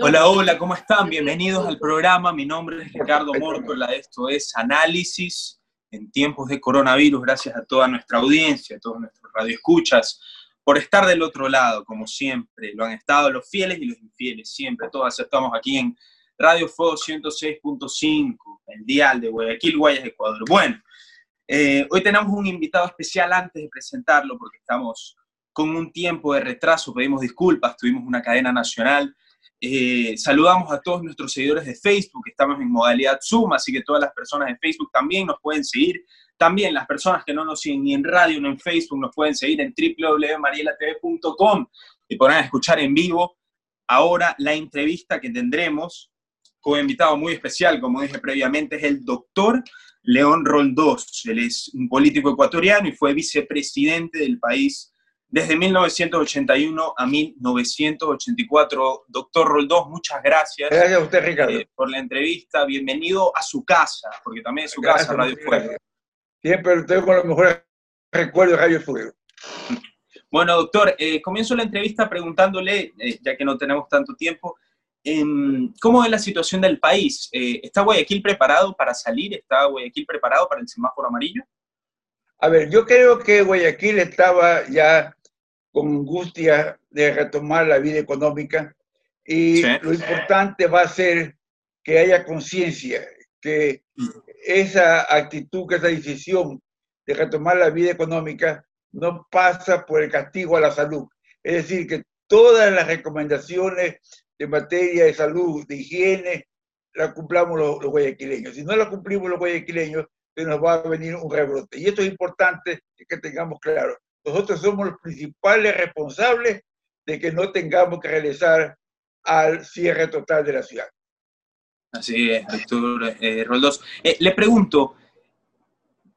Hola, hola, ¿cómo están? Bienvenidos al programa. Mi nombre es Ricardo Mortola. Esto es Análisis en tiempos de coronavirus. Gracias a toda nuestra audiencia, a todos nuestros radioescuchas, por estar del otro lado, como siempre. Lo han estado los fieles y los infieles, siempre. Todos aceptamos aquí en Radio Fuego 106.5, el dial de Guayaquil, Guayas, Ecuador. Bueno, eh, hoy tenemos un invitado especial antes de presentarlo, porque estamos con un tiempo de retraso, pedimos disculpas, tuvimos una cadena nacional. Eh, saludamos a todos nuestros seguidores de Facebook, estamos en modalidad Zoom, así que todas las personas de Facebook también nos pueden seguir. También las personas que no nos siguen ni en radio ni en Facebook nos pueden seguir en www.marielatv.com y podrán escuchar en vivo ahora la entrevista que tendremos con un invitado muy especial, como dije previamente, es el doctor León Roldós. Él es un político ecuatoriano y fue vicepresidente del país desde 1981 a 1984. Doctor Roldós, muchas gracias. Gracias a usted, Ricardo. Eh, por la entrevista. Bienvenido a su casa, porque también es su casa, Radio Fuego. Siempre tengo los mejores recuerdos de Radio Fuego. Bueno, doctor, eh, comienzo la entrevista preguntándole, eh, ya que no tenemos tanto tiempo, em, ¿cómo es la situación del país? ¿Está Guayaquil preparado para salir? ¿Está Guayaquil preparado para el semáforo amarillo? A ver, yo creo que Guayaquil estaba ya con angustia de retomar la vida económica y lo importante va a ser que haya conciencia, que esa actitud, que esa decisión de retomar la vida económica no pasa por el castigo a la salud. Es decir, que todas las recomendaciones de materia de salud, de higiene, las cumplamos los, los guayaquileños. Si no las cumplimos los guayaquileños, se nos va a venir un rebrote. Y esto es importante que tengamos claro. Nosotros somos los principales responsables de que no tengamos que regresar al cierre total de la ciudad. Así es, doctor eh, Roldós. Eh, le pregunto,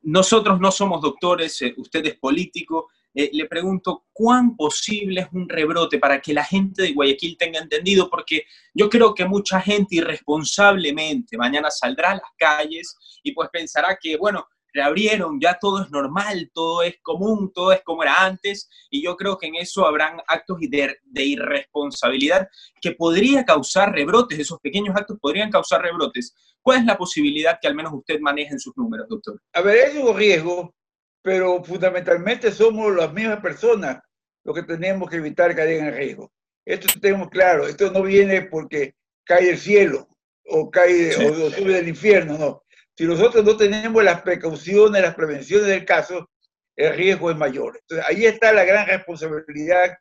nosotros no somos doctores, eh, usted es político, eh, le pregunto, ¿cuán posible es un rebrote para que la gente de Guayaquil tenga entendido? Porque yo creo que mucha gente irresponsablemente mañana saldrá a las calles y pues pensará que, bueno, reabrieron, ya todo es normal, todo es común, todo es como era antes, y yo creo que en eso habrán actos de, de, irresponsabilidad que podría causar rebrotes, esos pequeños actos podrían causar rebrotes. ¿Cuál es la posibilidad que al menos usted maneje en sus números, doctor? A ver, es un riesgo, pero fundamentalmente somos las mismas personas los que tenemos que evitar caigan en riesgo. Esto tenemos claro, esto no viene porque cae el cielo o cae o sube del infierno, no si nosotros no tenemos las precauciones, las prevenciones del caso, el riesgo es mayor. Entonces, ahí está la gran responsabilidad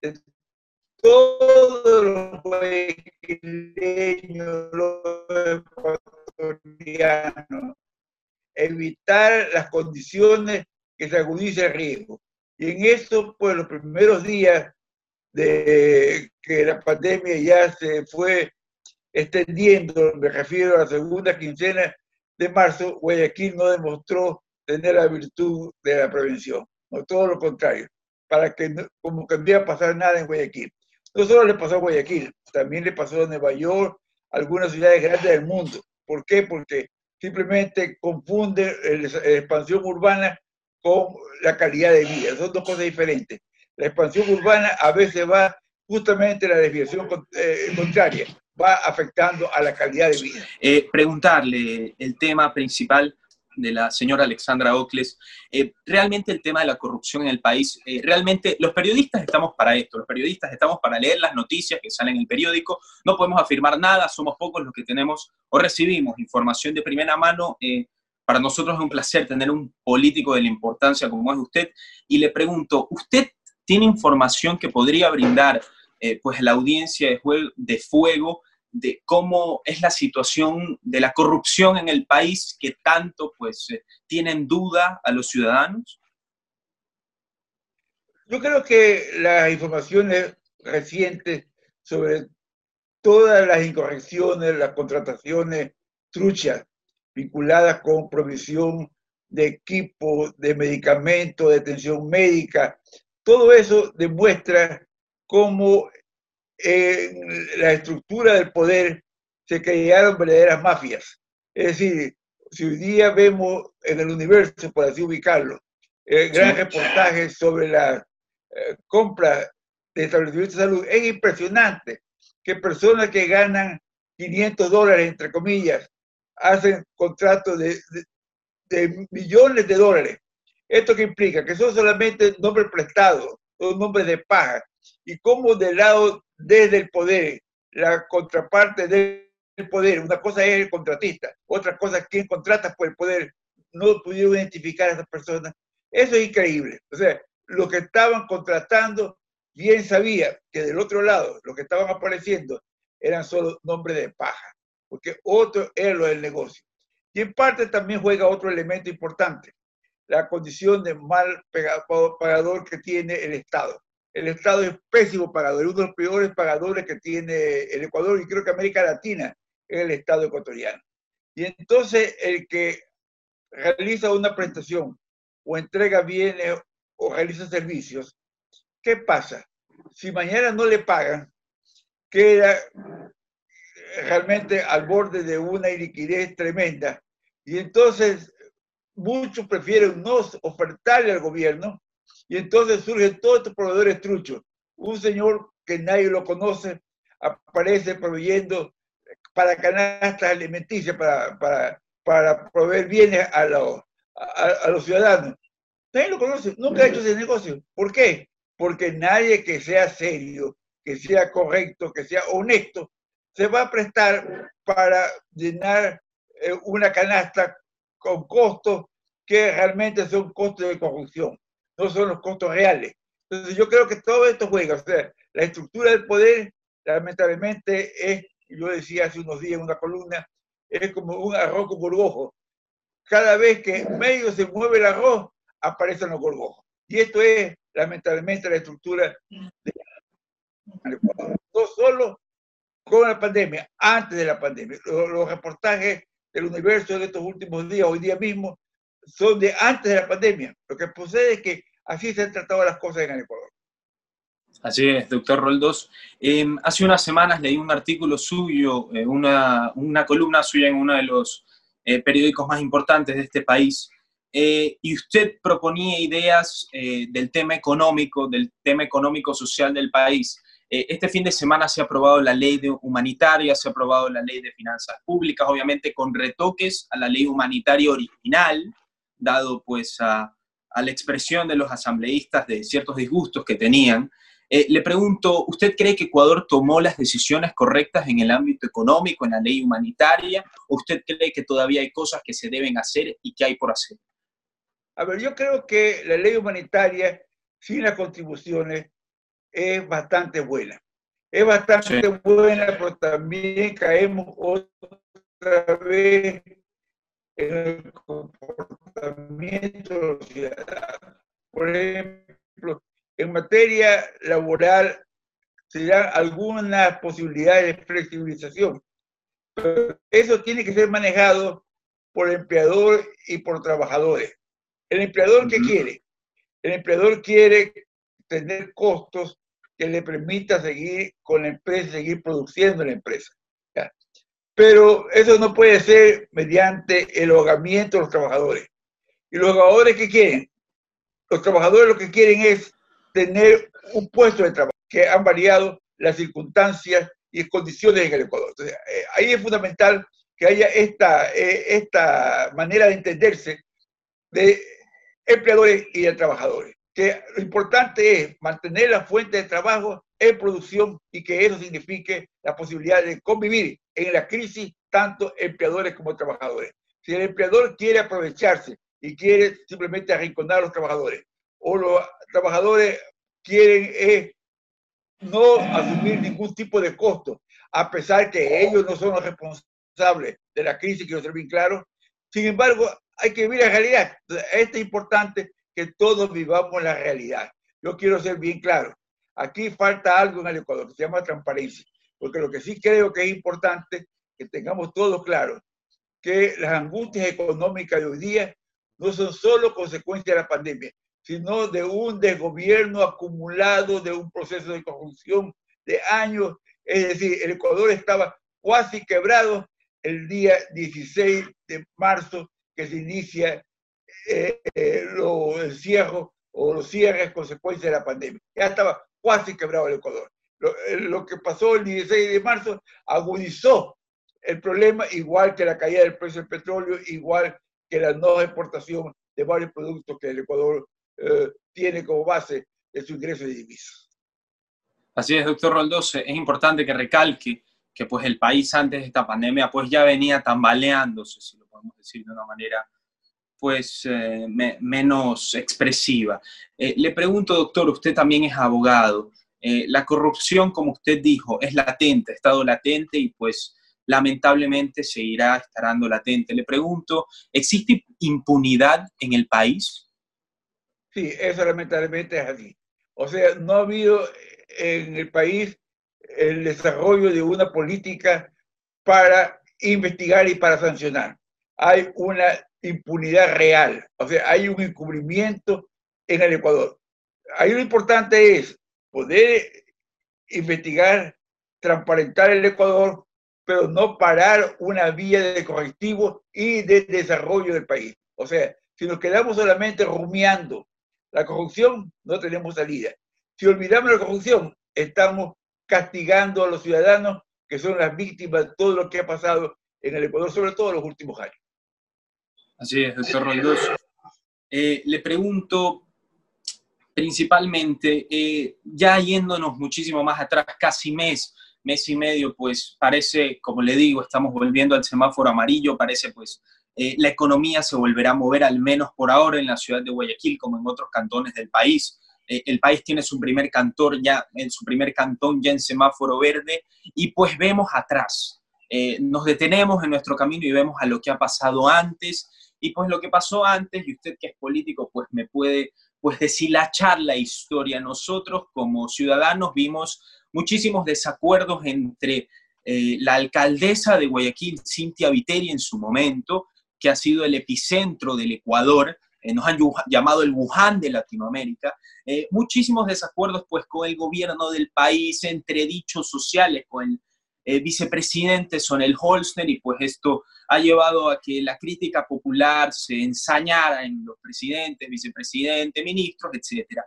de todos los brasileños, los ecuatorianos, evitar las condiciones que se agudice el riesgo. Y en eso, pues los primeros días de que la pandemia ya se fue extendiendo, me refiero a la segunda quincena de marzo, Guayaquil no demostró tener la virtud de la prevención, no todo lo contrario, para que como que no iba a pasar nada en Guayaquil. No solo le pasó a Guayaquil, también le pasó a Nueva York, algunas ciudades grandes del mundo. ¿Por qué? Porque simplemente confunde la expansión urbana con la calidad de vida. Son dos cosas diferentes. La expansión urbana a veces va justamente la desviación eh, contraria va afectando a la calidad de vida. Eh, preguntarle el tema principal de la señora Alexandra Ocles, eh, realmente el tema de la corrupción en el país, eh, realmente los periodistas estamos para esto, los periodistas estamos para leer las noticias que salen en el periódico, no podemos afirmar nada, somos pocos los que tenemos o recibimos información de primera mano. para nosotros es un placer tener un político de la importancia como es usted y le pregunto, ¿usted tiene información que podría brindar eh, pues la audiencia de, de fuego de cómo es la situación de la corrupción en el país que tanto pues eh, tienen duda a los ciudadanos? Yo creo que las informaciones recientes sobre todas las incorrecciones, las contrataciones truchas vinculadas con provisión de equipo, de medicamentos, de atención médica, todo eso demuestra cómo en la estructura del poder se crearon verdaderas mafias. Es decir, si hoy día vemos en el universo, por así ubicarlo, el gran reportaje sobre la eh, compra de establecimientos de salud, es impresionante que personas que ganan 500 dólares, entre comillas, hacen contratos de, de, millones de dólares. ¿Esto qué implica? Que son solamente nombres prestados, son nombres de paja. Y como del lado, desde el poder, la contraparte del poder, una cosa es el contratista, otra cosa es quien contrata por el poder, no pudieron identificar a esas personas. Eso es increíble. O sea, los que estaban contratando bien sabía que del otro lado, los que estaban apareciendo eran solo nombres de paja, porque otro era lo del negocio. Y en parte también juega otro elemento importante, la condición de mal pagador que tiene el Estado. El Estado es pésimo pagador, uno de los peores pagadores que tiene el Ecuador y creo que América Latina es el Estado ecuatoriano. Y entonces el que realiza una prestación o entrega bienes o realiza servicios, ¿qué pasa? Si mañana no le pagan, queda realmente al borde de una iliquidez tremenda. Y entonces muchos prefieren no ofertarle al gobierno y entonces surgen todos estos proveedores truchos. Un señor que nadie lo conoce aparece proveyendo para canastas alimenticias, para, para, para proveer bienes a, los, a, los ciudadanos. Nadie lo conoce, nunca ha hecho ese negocio. ¿Por qué? Porque nadie que sea serio, que sea correcto, que sea honesto, se va a prestar para llenar eh, una canasta con costos que realmente son costos de corrupción, no son los costos reales. Entonces yo creo que todo esto juega, o sea, la estructura del poder lamentablemente es, yo decía hace unos días en una columna, es como un arroz con gorgojo. Cada vez que medio se mueve el arroz, aparecen los gorgojos. Y esto es lamentablemente la estructura de no solo con la pandemia, antes de la pandemia. Los, reportajes del universo de estos últimos días, hoy día mismo, son de antes de la pandemia. Lo que sucede es que así se han tratado las cosas en el Ecuador. Así es, doctor Roldós. Em, hace unas semanas leí un artículo suyo, eh, una, una, columna suya en uno de los eh, periódicos más importantes de este país, eh, y usted proponía ideas del tema económico, del tema económico-social del país. este fin de semana se ha aprobado la ley de humanitaria, se ha aprobado la ley de finanzas públicas, obviamente con retoques a la ley humanitaria original, dado pues a, a la expresión de los asambleístas de ciertos disgustos que tenían. Eh, le pregunto, ¿usted cree que Ecuador tomó las decisiones correctas en el ámbito económico, en la ley humanitaria? ¿O usted cree que todavía hay cosas que se deben hacer y que hay por hacer? A ver, yo creo que la ley humanitaria, sin las contribuciones, es bastante buena. Es bastante buena, pero también caemos otra vez en el comportamiento de los ciudadanos. Por ejemplo, en materia laboral se dan algunas posibilidades de flexibilización, pero eso tiene que ser manejado por el empleador y por trabajadores. ¿El empleador qué quiere? El empleador quiere tener costos que le permita seguir con la empresa, seguir produciendo la empresa. Pero eso no puede ser mediante el ahogamiento de los trabajadores. ¿Y los trabajadores qué quieren? Los trabajadores lo que quieren es tener un puesto de trabajo, que han variado las circunstancias y condiciones en el Ecuador. Entonces, eh, ahí es fundamental que haya esta, eh, esta manera de entenderse de empleadores y de trabajadores. Que lo importante es mantener la fuente de trabajo en producción y que eso signifique la posibilidad de convivir en la crisis tanto empleadores como trabajadores. Si el empleador quiere aprovecharse y quiere simplemente arrinconar a los trabajadores, o los trabajadores quieren eh, no asumir ningún tipo de costo, a pesar que ellos no son los responsables de la crisis, quiero ser bien claro. Sin embargo, hay que vivir la realidad. Es importante que todos vivamos la realidad. Yo quiero ser bien claro. Aquí falta algo en el Ecuador que se llama transparencia, porque lo que sí creo que es importante que tengamos todos claro que las angustias económicas de hoy día no son solo consecuencia de la pandemia, sino de un desgobierno acumulado de un proceso de corrupción de años. Es decir, el Ecuador estaba casi quebrado el día 16 de marzo que se inicia eh, eh, los encierros o los cierres consecuencia de la pandemia. Ya estaba casi quebrado el Ecuador. Eh, lo, que pasó el 16 de marzo agudizó el problema, igual que la caída del precio del petróleo, igual que la no exportación de varios productos que el Ecuador eh, tiene como base de su ingreso de divisas. Así es, doctor Roldós, es importante que recalque que pues el país antes de esta pandemia pues ya venía tambaleándose, si lo podemos decir de una manera pues eh, menos expresiva. Eh, le pregunto, doctor, usted también es abogado. Eh, la corrupción, como usted dijo, es latente, ha estado latente y pues lamentablemente seguirá estarando latente. Le pregunto, ¿existe impunidad en el país? Sí, eso lamentablemente es así. O sea, no ha habido en el país el desarrollo de una política para investigar y para sancionar. Hay una impunidad real, o sea, hay un encubrimiento en el Ecuador. Ahí lo importante es poder investigar, transparentar el Ecuador, pero no parar una vía de correctivo y de desarrollo del país. O sea, si nos quedamos solamente rumiando la corrupción, no tenemos salida. Si olvidamos la corrupción, estamos castigando a los ciudadanos que son las víctimas de todo lo que ha pasado en el Ecuador, sobre todo en los últimos años. Así es, doctor Roldós. Eh, le pregunto principalmente, eh, ya yéndonos muchísimo más atrás, casi mes, mes y medio, pues parece, como le digo, estamos volviendo al semáforo amarillo, parece pues eh, la economía se volverá a mover al menos por ahora en la ciudad de Guayaquil, como en otros cantones del país. Eh, el país tiene su primer cantor ya, en su primer cantón ya en semáforo verde, y pues vemos atrás. Nos detenemos en nuestro camino y vemos a lo que ha pasado antes, y pues lo que pasó antes, y usted que es político, pues me puede pues deshilachar la historia. Nosotros como ciudadanos vimos muchísimos desacuerdos entre eh, la alcaldesa de Guayaquil, Cintia Viteri, en su momento, que ha sido el epicentro del Ecuador, eh, nos han llamado el Wuhan de Latinoamérica, eh, muchísimos desacuerdos pues con el gobierno del país, entre dichos sociales, con el eh, vicepresidente Sonel Holzner, y pues esto ha llevado a que la crítica popular se ensañara en los presidentes, vicepresidentes, ministros, etc.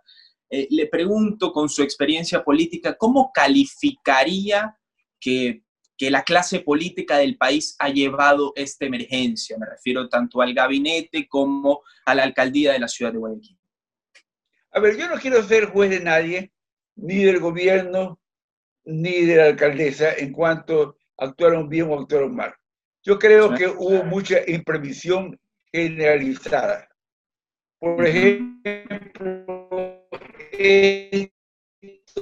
le pregunto con su experiencia política, ¿cómo calificaría que que la clase política del país ha llevado esta emergencia. Me refiero tanto al gabinete como a la alcaldía de la ciudad de Guayaquil. A ver, yo no quiero ser juez de nadie, ni del gobierno, ni de la alcaldesa, en cuanto actuaron bien o actuaron mal. Yo creo que hubo mucha imprevisión generalizada. Por ejemplo,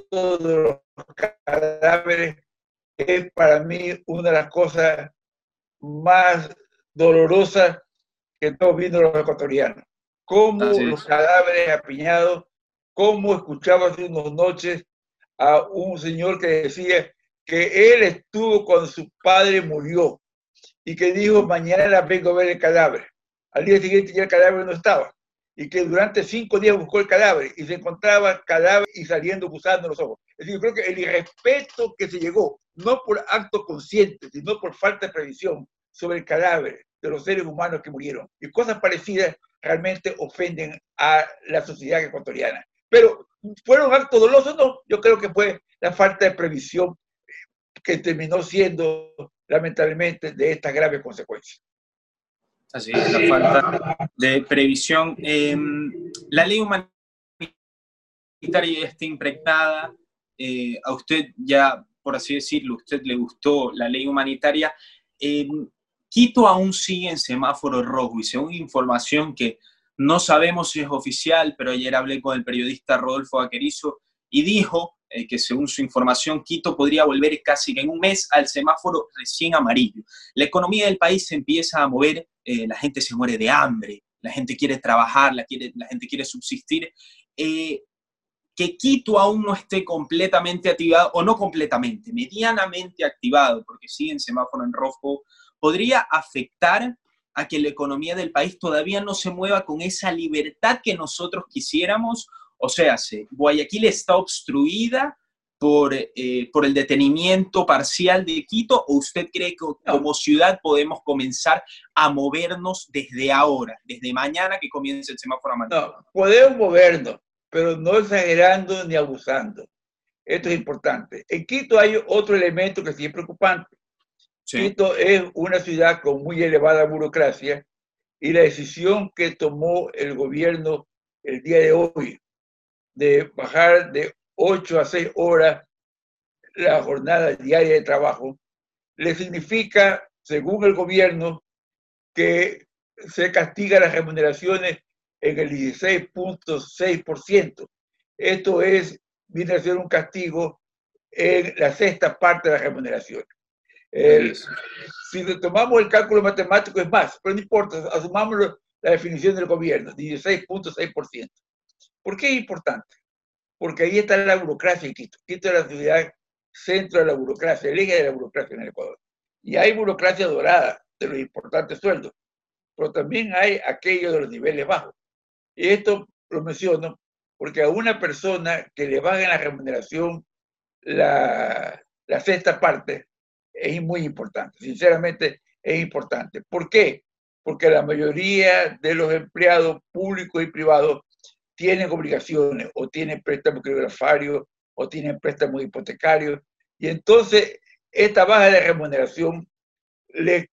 todos los cadáveres es para mí una de las cosas más dolorosas que estamos viendo los ecuatorianos. Cómo los cadáveres apiñados, cómo escuchaba hace unas noches a un señor que decía que él estuvo cuando su padre murió y que dijo, mañana vengo a ver el cadáver. Al día siguiente ya el cadáver no estaba y que durante cinco días buscó el cadáver y se encontraba cadáver y saliendo buscando los ojos. Es decir, yo creo que el irrespeto que se llegó, no por acto consciente, sino por falta de previsión sobre el cadáver de los seres humanos que murieron y cosas parecidas realmente ofenden a la sociedad ecuatoriana. Pero fueron actos dolosos, no, yo creo que fue la falta de previsión que terminó siendo lamentablemente de estas graves consecuencias. Así es, la falta de previsión. Em, la ley humanitaria está impregnada. Eh, a usted ya, por así decirlo, usted le gustó la ley humanitaria. Em, Quito aún sigue en semáforo rojo y según información que no sabemos si es oficial, pero ayer hablé con el periodista Rodolfo Aquerizo y dijo eh, que según su información, Quito podría volver casi en un mes al semáforo recién amarillo. La economía del país se empieza a mover, eh, la gente se muere de hambre, la gente quiere trabajar, la, quiere, la gente quiere subsistir. Eh, que Quito aún no esté completamente activado, o no completamente, medianamente activado, porque sigue en semáforo en rojo, podría afectar a que la economía del país todavía no se mueva con esa libertad que nosotros quisiéramos o sea, Guayaquil está obstruida por, eh, por el detenimiento parcial de Quito o usted cree que como ciudad podemos comenzar a movernos desde ahora, desde mañana que comience el semáforo amarillo? No, podemos movernos, pero no exagerando ni abusando. Esto es importante. En Quito hay otro elemento que sí es preocupante. Quito es una ciudad con muy elevada burocracia y la decisión que tomó el gobierno el día de hoy de bajar de 8 a 6 horas la jornada diaria de trabajo, le significa, según el gobierno, que se castiga las remuneraciones en el 16.6%. Esto es, viene a ser un castigo en la sexta parte de las remuneraciones. Si tomamos el cálculo matemático es más, pero no importa, asumamos la definición del gobierno, 16.6%. ¿Por qué es importante? Porque ahí está la burocracia en Quito. Quito es la ciudad centro de la burocracia, el eje de la burocracia en el Ecuador. Y hay burocracia dorada de los importantes sueldos, pero también hay aquello de los niveles bajos. Y esto lo menciono porque a una persona que le bajen la remuneración la, la sexta parte es muy importante, sinceramente es importante. ¿Por qué? Porque la mayoría de los empleados públicos y privados tienen obligaciones o tienen préstamos criptografarios o tienen préstamos hipotecarios. Y entonces esta baja de remuneración le,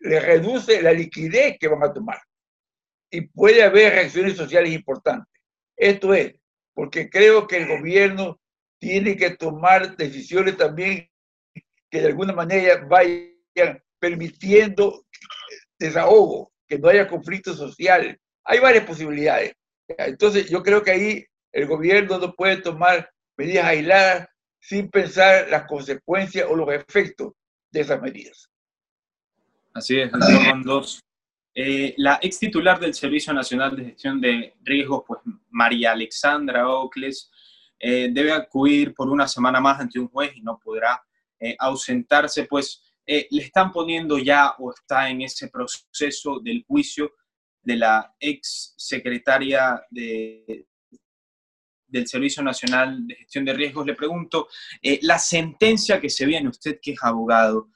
le reduce la liquidez que van a tomar. Y puede haber reacciones sociales importantes. Esto es, porque creo que el gobierno tiene que tomar decisiones también que de alguna manera vayan permitiendo desahogo, que no haya conflicto social. Hay varias posibilidades. Entonces, yo creo que ahí el gobierno no puede tomar medidas aisladas sin pensar las consecuencias o los efectos de esas medidas. Así es. Eh, la ex titular del Servicio Nacional de Gestión de Riesgos, pues María Alexandra Ocles, eh, debe acudir por una semana más ante un juez y no podrá eh, ausentarse, pues le están poniendo ya o está en ese proceso del juicio de la ex secretaria de, del Servicio Nacional de Gestión de Riesgos, le pregunto, eh, la sentencia que se viene, usted que es abogado,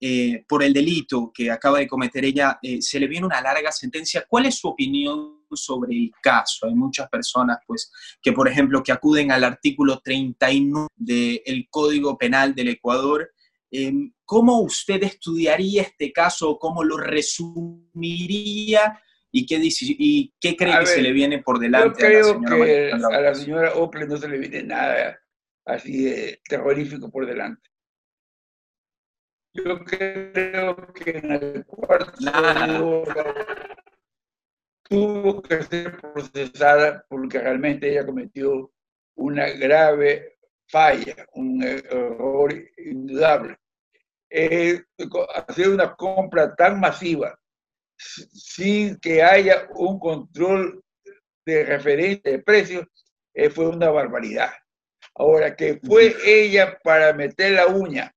eh, por el delito que acaba de cometer ella, eh, se le viene una larga sentencia. ¿Cuál es su opinión sobre el caso? Hay muchas personas, pues, que por ejemplo, que acuden al artículo 39 del Código Penal del Ecuador. ¿Cómo usted estudiaría este caso? ¿Cómo lo resumiría? ¿Y qué, y qué cree que se le viene por delante a la señora que a la señora Ople no se le viene nada así de terrorífico por delante. Yo creo que en el cuarto tuvo que ser procesada porque realmente ella cometió una grave falla, un error indudable. Eh, hacer una compra tan masiva sin que haya un control de referencia de precios, eh, fue una barbaridad. Ahora, que fue ella para meter la uña,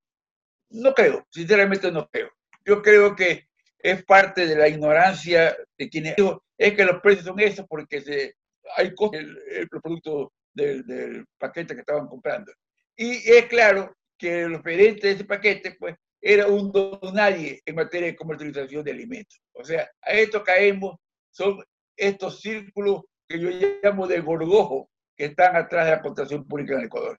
no creo, sinceramente no creo. Yo creo que es parte de la ignorancia de quienes es que los precios son esos porque se, hay el, el producto del, del, paquete que estaban comprando. Y es claro que los gerentes de ese paquete, pues, era un don nadie en materia de comercialización de alimentos. O sea, a esto caemos, son estos círculos que yo llamo de gorgojo que están atrás de la contratación pública en Ecuador.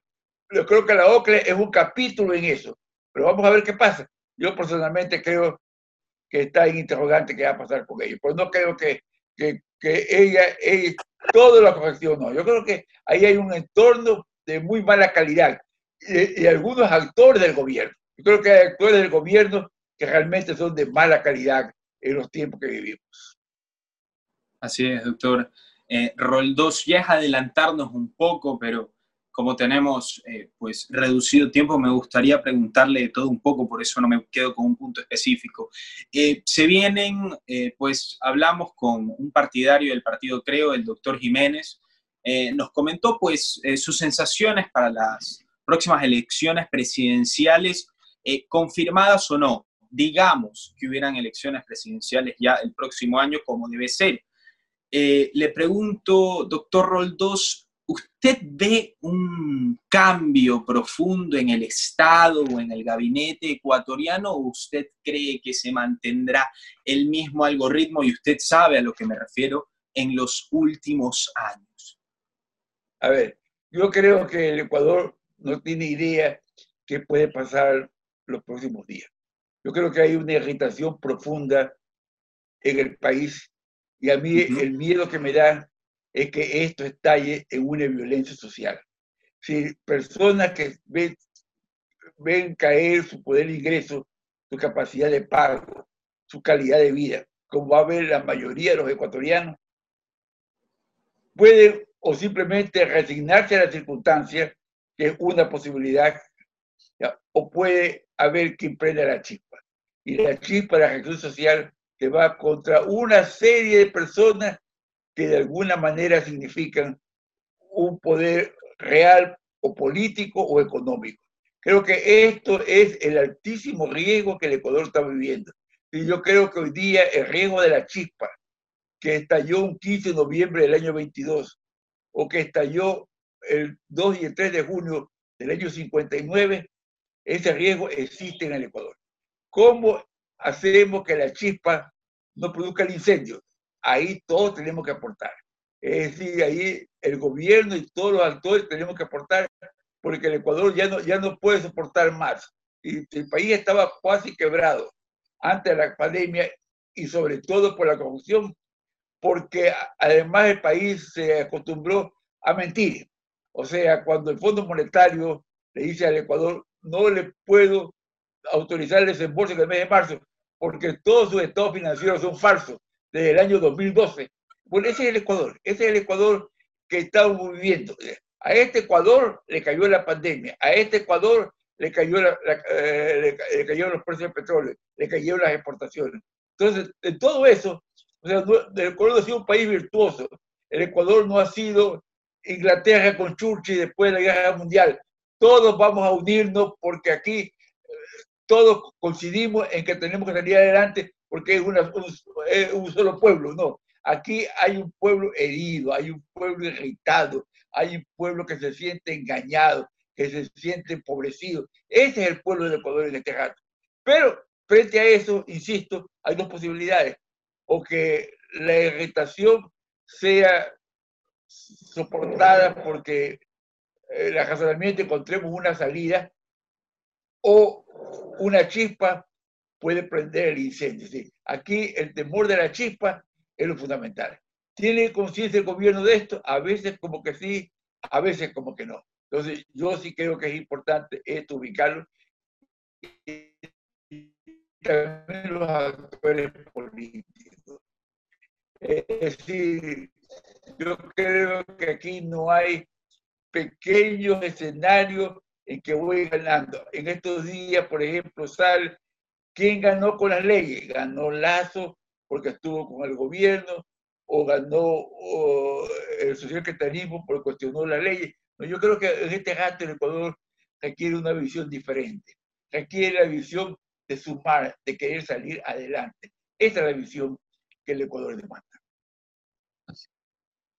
Yo creo que la OCLE es un capítulo en eso, pero vamos a ver qué pasa. Yo personalmente creo que está en interrogante qué va a pasar con ellos, pero no creo que, que, que ella, ella, toda la corrección, no. Yo creo que ahí hay un entorno de muy mala calidad y algunos actores del gobierno yo creo que hay actores del gobierno que realmente son de mala calidad en los tiempos que vivimos. Así es, doctor. Eh, Roldós, ya es adelantarnos un poco, pero como tenemos eh, pues reducido tiempo, me gustaría preguntarle todo un poco, por eso no me quedo con un punto específico. Eh, se vienen, eh, pues hablamos con un partidario del partido Creo, el doctor Jiménez, nos comentó pues sus sensaciones para las próximas elecciones presidenciales eh, confirmadas o no, digamos que hubieran elecciones presidenciales ya el próximo año como debe ser. Eh, le pregunto, doctor Roldós, ¿usted ve un cambio profundo en el Estado o en el gabinete ecuatoriano o usted cree que se mantendrá el mismo algoritmo y usted sabe a lo que me refiero en los últimos años? A ver, yo creo que el Ecuador no tiene idea qué puede pasar los próximos días. Yo creo que hay una irritación profunda en el país y a mí el miedo que me da es que esto estalle en una violencia social. Si personas que ven, caer su poder de ingreso, su capacidad de pago, su calidad de vida, como va a ver la mayoría de los ecuatorianos, pueden o simplemente resignarse a las circunstancias, que es una posibilidad, o puede haber quien prenda la chispa. Y la chispa de la reacción social que va contra una serie de personas que de alguna manera significan un poder real o político o económico. Creo que esto es el altísimo riesgo que el Ecuador está viviendo. Y yo creo que hoy día el riesgo de la chispa, que estalló un 15 de noviembre del año 22, o que estalló el 2 y el 3 de junio del año 59, ese riesgo existe en el Ecuador. ¿Cómo hacemos que la chispa no produzca el incendio? Ahí todos tenemos que aportar. Es decir, ahí el gobierno y todos los actores tenemos que aportar porque el Ecuador ya no, ya no puede soportar más. Y el país estaba casi quebrado antes de la pandemia y sobre todo por la corrupción porque además el país se acostumbró a mentir. O sea, cuando el Fondo Monetario le dice al Ecuador, no le puedo autorizar el desembolso en el mes de marzo, porque todos sus estados financieros son falsos desde el año 2012. Bueno, ese es el Ecuador, ese es el Ecuador que estamos viviendo. A este Ecuador le cayó la pandemia, a este Ecuador le, cayó eh, le cayeron los precios del petróleo, le cayeron las exportaciones. Entonces, en todo eso, o sea, el Ecuador ha sido un país virtuoso. El Ecuador no ha sido Inglaterra con Churchill después de la Guerra Mundial. Todos vamos a unirnos porque aquí eh, todos coincidimos en que tenemos que salir adelante porque es, un, solo pueblo. No, aquí hay un pueblo herido, hay un pueblo irritado, hay un pueblo que se siente engañado, que se siente empobrecido. Ese es el pueblo del Ecuador en este rato. Pero frente a eso, insisto, hay dos posibilidades o que la irritación sea soportada porque el eh, razonamiento encontremos una salida o una chispa puede prender el incendio. Aquí el temor de la chispa es lo fundamental. ¿Tiene conciencia el gobierno de esto? A veces como que sí, a veces como que no. Entonces yo sí creo que es importante esto ubicarlo. Y también los actores políticos. Es decir, yo creo que aquí no hay pequeños escenarios en que voy ganando. En estos días, por ejemplo, sale quién ganó con las leyes. Ganó Lazo porque estuvo con el gobierno, o ganó el socialcatarismo porque cuestionó las leyes. No, yo creo que en este gato el Ecuador requiere una visión diferente. Requiere la visión de sumar, de querer salir adelante. Esa es la visión que el Ecuador demanda.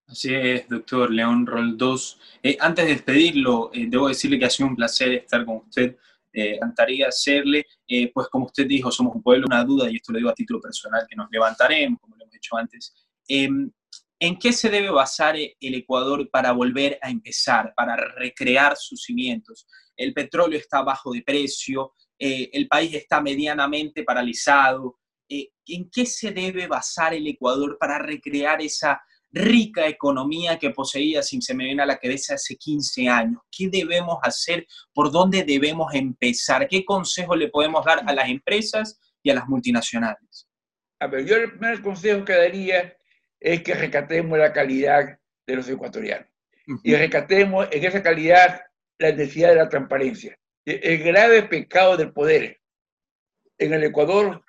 Así es, doctor León Roldós. Eh, antes de despedirlo, eh, debo decirle que ha sido un placer estar con usted. Eh, hacerle, eh, pues como usted dijo, somos un pueblo, una duda, y esto lo digo a título personal, que nos levantaremos, como lo hemos hecho antes. Em, ¿En qué se debe basar el Ecuador para volver a empezar, para recrear sus cimientos? El petróleo está bajo de precio, el país está medianamente paralizado. ¿En qué se debe basar el Ecuador para recrear esa rica economía que poseía, si se me viene a la cabeza, hace 15 años. ¿Qué debemos hacer? ¿Por dónde debemos empezar? ¿Qué consejo le podemos dar a las empresas y a las multinacionales? A ver, yo el primer consejo que daría es que recatemos la calidad de los ecuatorianos y recatemos en esa calidad la necesidad de la transparencia. El grave pecado del poder en el Ecuador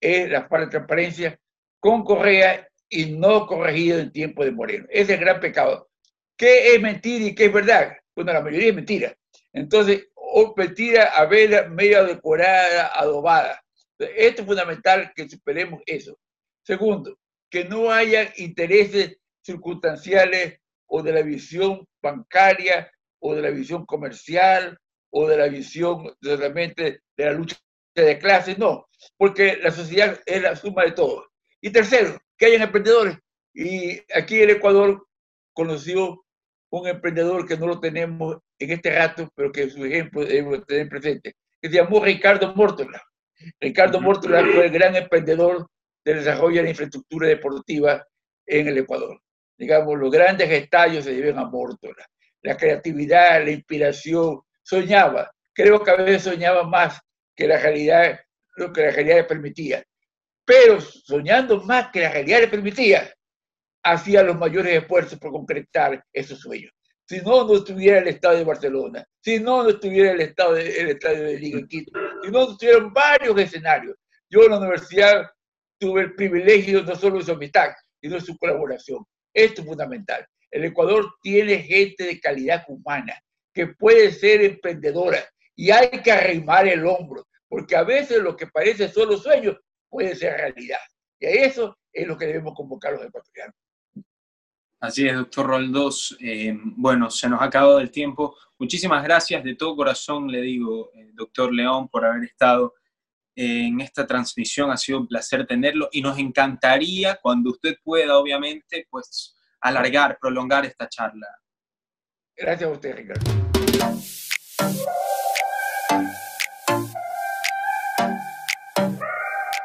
es la falta de transparencia con Correa y no corregido en tiempo de Moreno. Ese es el gran pecado. ¿Qué es mentira y qué es verdad? Bueno, la mayoría es mentira. Entonces, o mentira a ver medio decorada, adobada. Esto es fundamental que superemos eso. Segundo, que no haya intereses circunstanciales o de la visión bancaria o de la visión comercial o de la visión realmente de la lucha de clases, no, porque la sociedad es la suma de todo. Y tercero, que hayan emprendedores. Y aquí el Ecuador conoció un emprendedor que no lo tenemos en este rato, pero que su ejemplo debemos tener presente, que se llamó Ricardo Mórtola. Ricardo Mórtola fue el gran emprendedor del desarrollo de la infraestructura deportiva en el Ecuador. Digamos, los grandes estallos se deben a Mórtola. La creatividad, la inspiración, soñaba. Creo que a veces soñaba más que la realidad, lo que la realidad le permitía. Pero soñando más que la realidad le permitía, hacía los mayores esfuerzos por concretar esos sueños. Si no, no estuviera el Estado de Barcelona, si no, no estuviera el Estado de, el Estadio de Liga en Quito, si no, no estuvieran varios escenarios. Yo en la universidad tuve el privilegio no solo de su amistad, sino de su colaboración. Esto es fundamental. El Ecuador tiene gente de calidad humana que puede ser emprendedora y hay que arrimar el hombro, porque a veces lo que parece solo sueño puede ser realidad. Y a eso es lo que debemos convocar los ecuatorianos. Así es, doctor Roldós. Eh, bueno, se nos ha acabado el tiempo. Muchísimas gracias de todo corazón, le digo, eh, doctor León, por haber estado en esta transmisión. Ha sido un placer tenerlo y nos encantaría, cuando usted pueda, obviamente, pues alargar, prolongar esta charla. Gracias a usted, Ricardo.